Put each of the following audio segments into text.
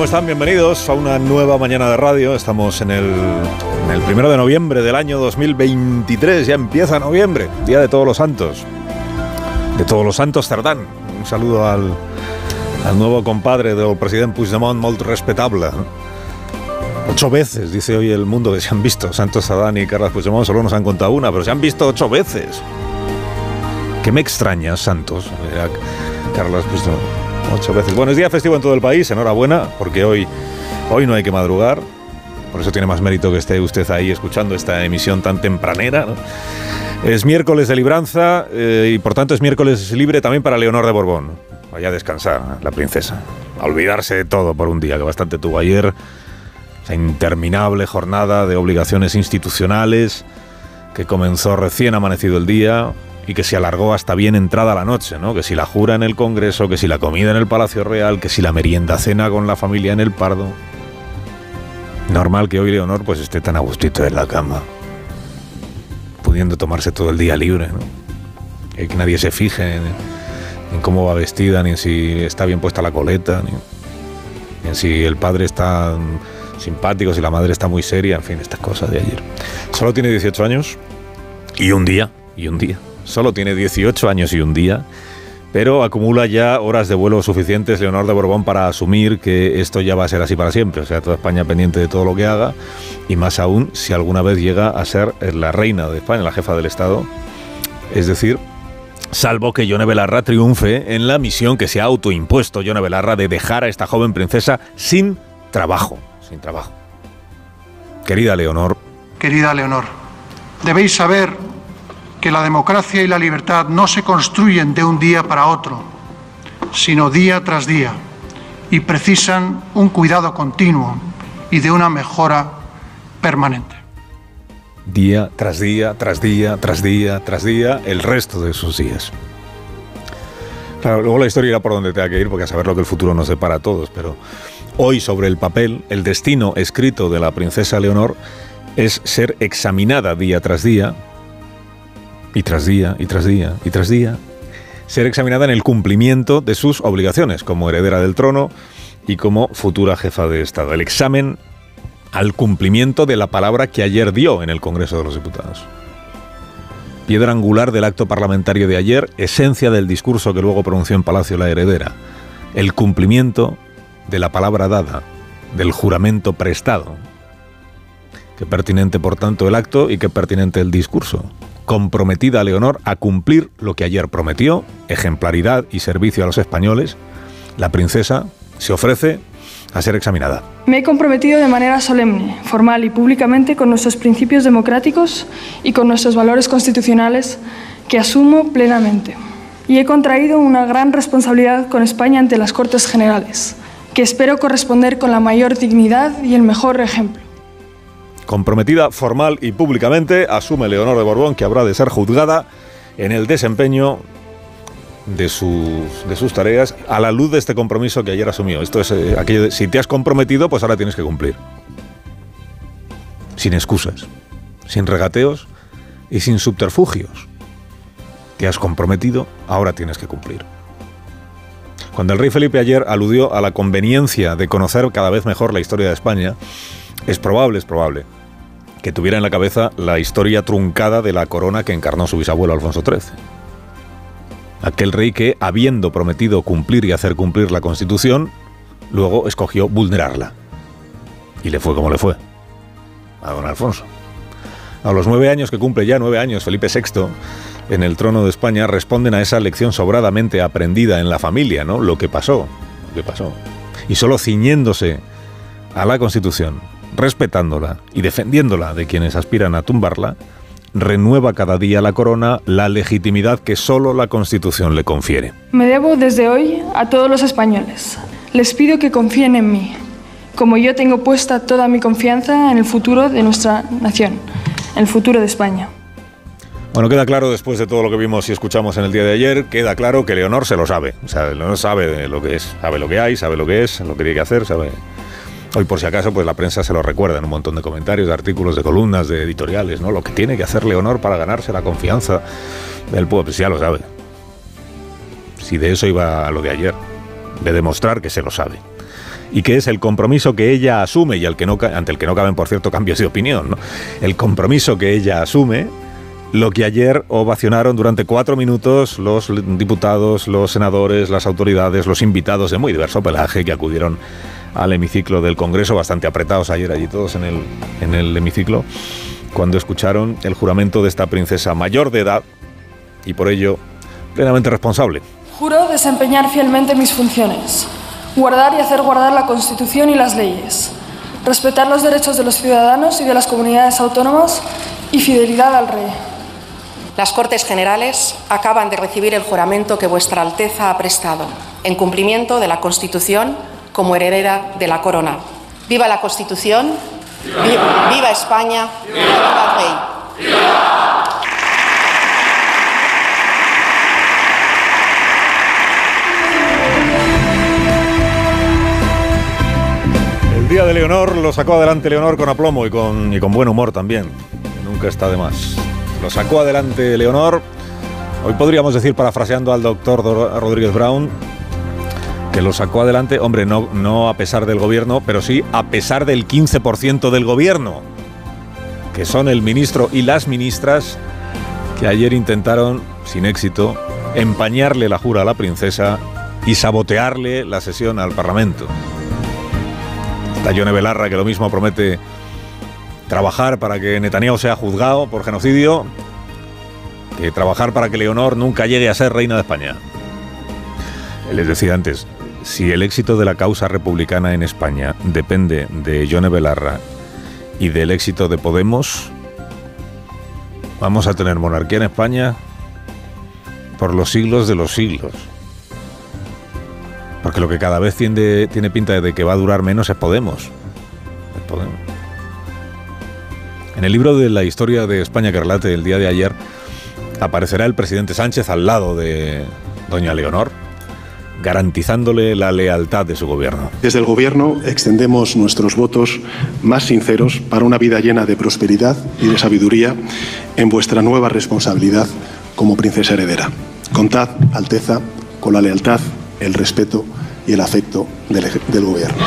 ¿Cómo están? Bienvenidos a una nueva mañana de radio. Estamos en el, en el primero de noviembre del año 2023. Ya empieza noviembre, Día de Todos los Santos. De Todos los Santos Cerdán. Un saludo al, al nuevo compadre del presidente Puigdemont, muy respetable. Ocho veces, dice hoy el mundo, que se han visto Santos Cerdán y Carlos Puigdemont. Solo nos han contado una, pero se han visto ocho veces. ¿Qué me extraña, Santos? Carlos Puigdemont. Ocho veces. Bueno, es día festivo en todo el país, enhorabuena, porque hoy, hoy no hay que madrugar. Por eso tiene más mérito que esté usted ahí escuchando esta emisión tan tempranera. Es miércoles de libranza eh, y por tanto es miércoles libre también para Leonor de Borbón. Vaya a descansar, la princesa. A olvidarse de todo por un día, que bastante tuvo ayer. Esa interminable jornada de obligaciones institucionales que comenzó recién amanecido el día, y que se alargó hasta bien entrada la noche, ¿no? Que si la jura en el Congreso, que si la comida en el Palacio Real, que si la merienda cena con la familia en el Pardo. Normal que hoy Leonor pues esté tan a gustito en la cama, pudiendo tomarse todo el día libre, ¿no? Que nadie se fije en, en, cómo va vestida, ni en si está bien puesta la coleta, ni, en si el padre está simpático, si la madre está muy seria, en fin, estas cosas de ayer. Solo tiene 18 años y un día, y un día. Solo tiene 18 años y un día, pero acumula ya horas de vuelo suficientes Leonor de Borbón para asumir que esto ya va a ser así para siempre, o sea, toda España pendiente de todo lo que haga, y más aún si alguna vez llega a ser la reina de España, la jefa del Estado, es decir, salvo que Yone Belarra triunfe en la misión que se ha autoimpuesto Yone Belarra de dejar a esta joven princesa sin trabajo, sin trabajo. Querida Leonor. Querida Leonor, debéis saber que la democracia y la libertad no se construyen de un día para otro, sino día tras día, y precisan un cuidado continuo y de una mejora permanente. Día tras día, tras día, tras día, tras día, el resto de sus días. Claro, luego la historia irá por donde tenga que ir, porque a saber lo que el futuro nos depara a todos, pero hoy sobre el papel, el destino escrito de la princesa Leonor es ser examinada día tras día y tras día, y tras día, y tras día, ser examinada en el cumplimiento de sus obligaciones como heredera del trono y como futura jefa de Estado. El examen al cumplimiento de la palabra que ayer dio en el Congreso de los Diputados. Piedra angular del acto parlamentario de ayer, esencia del discurso que luego pronunció en Palacio la heredera. El cumplimiento de la palabra dada, del juramento prestado. Qué pertinente, por tanto, el acto y qué pertinente el discurso comprometida Leonor a cumplir lo que ayer prometió, ejemplaridad y servicio a los españoles, la princesa se ofrece a ser examinada. Me he comprometido de manera solemne, formal y públicamente con nuestros principios democráticos y con nuestros valores constitucionales que asumo plenamente. Y he contraído una gran responsabilidad con España ante las Cortes Generales, que espero corresponder con la mayor dignidad y el mejor ejemplo. Comprometida formal y públicamente, asume Leonor de Borbón que habrá de ser juzgada en el desempeño de sus, de sus tareas a la luz de este compromiso que ayer asumió. Esto es eh, aquello de, si te has comprometido, pues ahora tienes que cumplir. Sin excusas, sin regateos y sin subterfugios. Te has comprometido, ahora tienes que cumplir. Cuando el rey Felipe ayer aludió a la conveniencia de conocer cada vez mejor la historia de España, es probable, es probable, que tuviera en la cabeza la historia truncada de la corona que encarnó su bisabuelo Alfonso XIII. Aquel rey que, habiendo prometido cumplir y hacer cumplir la Constitución, luego escogió vulnerarla. Y le fue como le fue. A don Alfonso. A los nueve años que cumple ya, nueve años, Felipe VI, en el trono de España, responden a esa lección sobradamente aprendida en la familia, ¿no? Lo que pasó, lo que pasó. Y solo ciñéndose a la Constitución, respetándola y defendiéndola de quienes aspiran a tumbarla, renueva cada día la corona la legitimidad que solo la Constitución le confiere. Me debo desde hoy a todos los españoles. Les pido que confíen en mí, como yo tengo puesta toda mi confianza en el futuro de nuestra nación, en el futuro de España. Bueno, queda claro después de todo lo que vimos y escuchamos en el día de ayer, queda claro que Leonor se lo sabe. O sea, Leonor sabe lo que es, sabe lo que hay, sabe lo que es, lo que tiene que hacer, sabe Hoy, por si acaso, pues la prensa se lo recuerda en un montón de comentarios, de artículos, de columnas, de editoriales, ¿no? Lo que tiene que hacer Leonor para ganarse la confianza del pueblo, pues ya lo sabe. Si de eso iba a lo de ayer, de demostrar que se lo sabe. y que es el compromiso que ella asume y al que no, ante el que no caben, por cierto, cambios de opinión, ¿no? el compromiso que ella asume lo que ayer ovacionaron durante cuatro minutos los diputados, los senadores, las autoridades, los invitados de muy diverso pelaje que acudieron al hemiciclo del Congreso, bastante apretados ayer allí todos en el, en el hemiciclo, cuando escucharon el juramento de esta princesa mayor de edad y por ello plenamente responsable. Juro desempeñar fielmente mis funciones, guardar y hacer guardar la Constitución y las leyes, respetar los derechos de los ciudadanos y de las comunidades autónomas y fidelidad al Rey. Las Cortes Generales acaban de recibir el juramento que Vuestra Alteza ha prestado, en cumplimiento de la Constitución como heredera de la corona. ¡Viva la Constitución! ¡Viva, España! ¡Viva, viva el Rey! El día de Leonor lo sacó adelante Leonor con aplomo y con, y con buen humor también. Nunca está de más. Lo sacó adelante Leonor. Hoy podríamos decir, parafraseando al doctor Rodríguez Brown, que lo sacó adelante, hombre, no, no a pesar del gobierno, pero sí a pesar del 15% del gobierno, que son el ministro y las ministras que ayer intentaron, sin éxito, empañarle la jura a la princesa y sabotearle la sesión al Parlamento. Está Yone Belarra, que lo mismo promete trabajar para que Netanyahu sea juzgado por genocidio, que trabajar para que Leonor nunca llegue a ser reina de España. Les decía antes, si el éxito de la causa republicana en España depende de Yone Belarra y del éxito de Podemos, vamos a tener monarquía en España por los siglos de los siglos. Porque lo que cada vez tiene, pinta de que va a durar menos es Podemos. Es Podemos. En el libro de la historia de España que relate el día de ayer, aparecerá el presidente Sánchez al lado de doña Leonor garantizándole la lealtad de su gobierno. Desde el gobierno extendemos nuestros votos más sinceros para una vida llena de prosperidad y de sabiduría en vuestra nueva responsabilidad como princesa heredera. Contad, Alteza, con la lealtad, el respeto y el afecto del, del gobierno.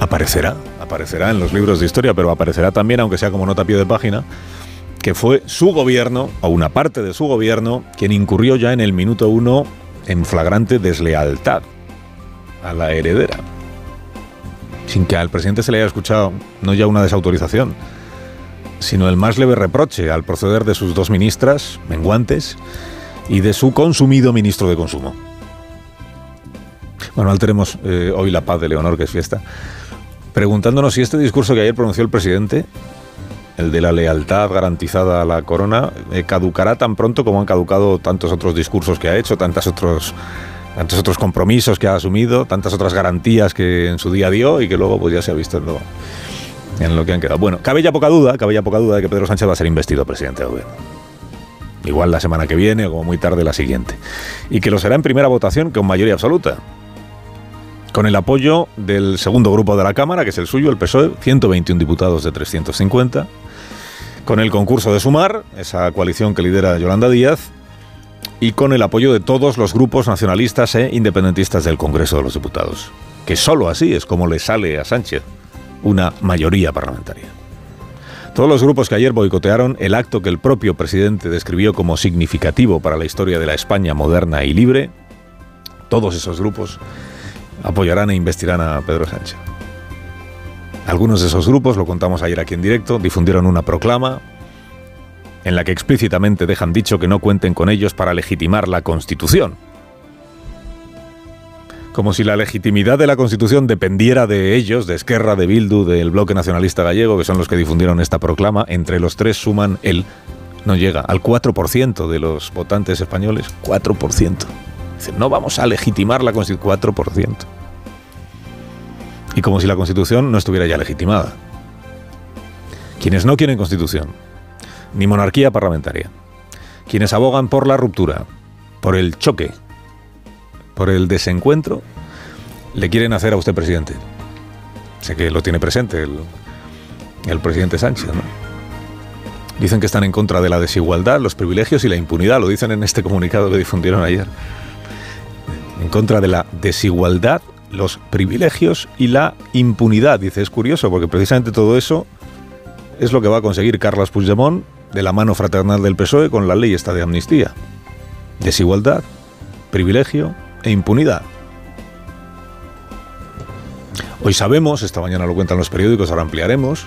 Aparecerá, aparecerá en los libros de historia, pero aparecerá también, aunque sea como nota a pie de página, que fue su gobierno, o una parte de su gobierno, quien incurrió ya en el minuto uno en flagrante deslealtad a la heredera, sin que al presidente se le haya escuchado no ya una desautorización, sino el más leve reproche al proceder de sus dos ministras, menguantes, y de su consumido ministro de Consumo. Bueno, alteremos eh, hoy la paz de Leonor, que es fiesta, preguntándonos si este discurso que ayer pronunció el presidente el de la lealtad garantizada a la corona, eh, caducará tan pronto como han caducado tantos otros discursos que ha hecho, tantos otros, tantos otros compromisos que ha asumido, tantas otras garantías que en su día dio y que luego pues ya se ha visto en lo, en lo que han quedado. Bueno, cabe ya poca duda, cabe ya poca duda de que Pedro Sánchez va a ser investido presidente del gobierno. Igual la semana que viene o muy tarde la siguiente. Y que lo será en primera votación con mayoría absoluta con el apoyo del segundo grupo de la Cámara, que es el suyo, el PSOE, 121 diputados de 350, con el concurso de Sumar, esa coalición que lidera Yolanda Díaz, y con el apoyo de todos los grupos nacionalistas e independentistas del Congreso de los Diputados, que sólo así es como le sale a Sánchez una mayoría parlamentaria. Todos los grupos que ayer boicotearon el acto que el propio presidente describió como significativo para la historia de la España moderna y libre, todos esos grupos apoyarán e investirán a Pedro Sánchez. Algunos de esos grupos, lo contamos ayer aquí en directo, difundieron una proclama en la que explícitamente dejan dicho que no cuenten con ellos para legitimar la Constitución. Como si la legitimidad de la Constitución dependiera de ellos, de Esquerra, de Bildu, del Bloque Nacionalista Gallego, que son los que difundieron esta proclama, entre los tres suman el, no llega, al 4% de los votantes españoles, 4%. Dicen, no vamos a legitimar la Constitución, 4% y como si la Constitución no estuviera ya legitimada. Quienes no quieren Constitución, ni monarquía parlamentaria, quienes abogan por la ruptura, por el choque, por el desencuentro, le quieren hacer a usted presidente. Sé que lo tiene presente el, presidente Sánchez, ¿no? Dicen que están en contra de la desigualdad, los privilegios y la impunidad, lo dicen en este comunicado que difundieron ayer. En contra de la desigualdad los privilegios y la impunidad. Dice, es curioso porque precisamente todo eso es lo que va a conseguir Carlos Puigdemont de la mano fraternal del PSOE con la ley esta de amnistía. Desigualdad, privilegio e impunidad. Hoy sabemos, esta mañana lo cuentan los periódicos, ahora ampliaremos,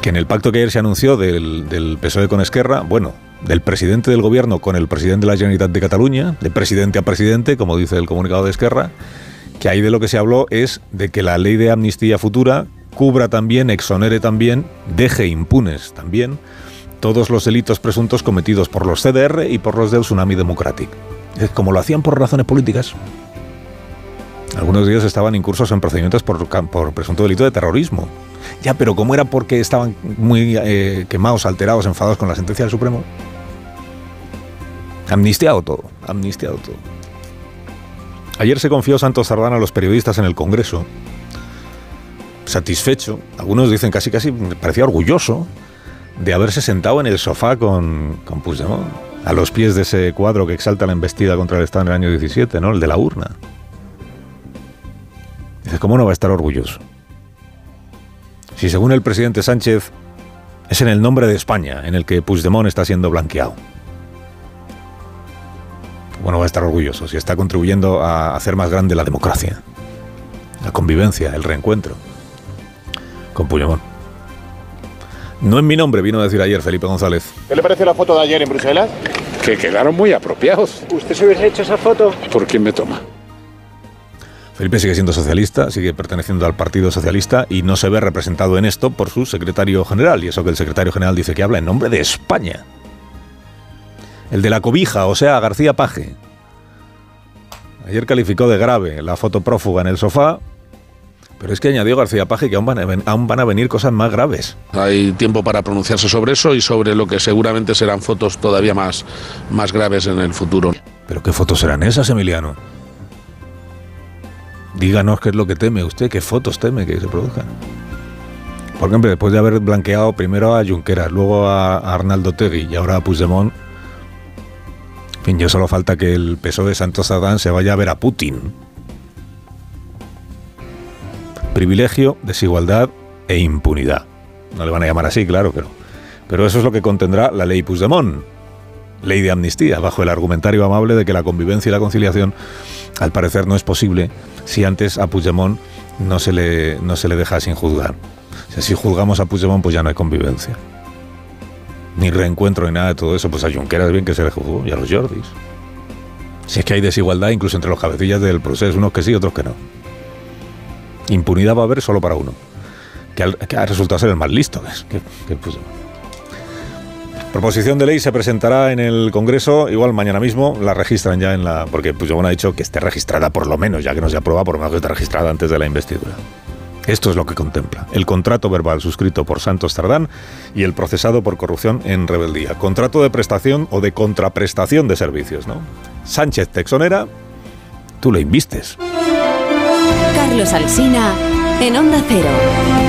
que en el pacto que ayer se anunció del, del PSOE con Esquerra, bueno, del presidente del gobierno con el presidente de la Generalitat de Cataluña, de presidente a presidente, como dice el comunicado de Esquerra, que ahí de lo que se habló es de que la ley de amnistía futura cubra también, exonere también, deje impunes también todos los delitos presuntos cometidos por los CDR y por los del Tsunami Democratic. Como lo hacían por razones políticas. Algunos de ellos estaban incursos en procedimientos por, por presunto delito de terrorismo. Ya, pero como era porque estaban muy eh, quemados, alterados, enfadados con la sentencia del Supremo, amnistiado todo, amnistiado todo. Ayer se confió Santos Sardana a los periodistas en el Congreso, satisfecho, algunos dicen casi casi, parecía orgulloso de haberse sentado en el sofá con, con Puigdemont, a los pies de ese cuadro que exalta la embestida contra el Estado en el año 17, ¿no? El de la urna. ¿Cómo no va a estar orgulloso? Si según el presidente Sánchez es en el nombre de España en el que Puigdemont está siendo blanqueado. Bueno, va a estar orgulloso si está contribuyendo a hacer más grande la democracia, la convivencia, el reencuentro con Puigdemont. No en mi nombre, vino a decir ayer Felipe González. ¿Qué le pareció la foto de ayer en Bruselas? Que quedaron muy apropiados. ¿Usted se hubiese hecho esa foto? ¿Por quién me toma? Felipe sigue siendo socialista, sigue perteneciendo al Partido Socialista y no se ve representado en esto por su secretario general. Y eso que el secretario general dice que habla en nombre de España. El de la cobija, o sea, García Paje. Ayer calificó de grave la foto prófuga en el sofá pero es que añadió García Paje que aún van, a, aún van a venir cosas más graves. Hay tiempo para pronunciarse sobre eso y sobre lo que seguramente serán fotos todavía más, más graves en el futuro. ¿Pero qué fotos serán esas, Emiliano? Díganos qué es lo que teme usted, qué fotos teme que se produzcan. Por ejemplo, después de haber blanqueado primero a Junqueras, luego a Arnaldo Tegui y ahora a Puigdemont, en fin, ya solo falta que el PSOE de Santos Adán se vaya a ver a Putin privilegio, desigualdad e impunidad. No le van a llamar así, claro, pero, pero eso es lo que contendrá la ley Puigdemont, ley de amnistía, bajo el argumentario amable de que la convivencia y la conciliación, al parecer, no es posible si antes a Puigdemont no se le, no se le deja sin juzgar. si juzgamos a Puigdemont, pues ya no hay convivencia. Ni reencuentro ni nada de todo eso, pues a Junqueras bien que se le juzgó y a los Jordis. Si es que hay desigualdad incluso entre los cabecillas del proceso, unos que sí, otros que no. Impunidad va a haber solo para uno, que, ha resultado ser el más listo. Que, pues, Proposición de ley se presentará en el Congreso, igual mañana mismo, la registran ya en la... Porque pues, ha dicho que esté registrada por lo menos, ya que no se aprueba, por lo menos que esté registrada antes de la investidura. Esto es lo que contempla. El contrato verbal suscrito por Santos Tardán y el procesado por corrupción en rebeldía. Contrato de prestación o de contraprestación de servicios, ¿no? Sánchez Texonera, tú le invistes. Carlos Alsina en Onda Cero.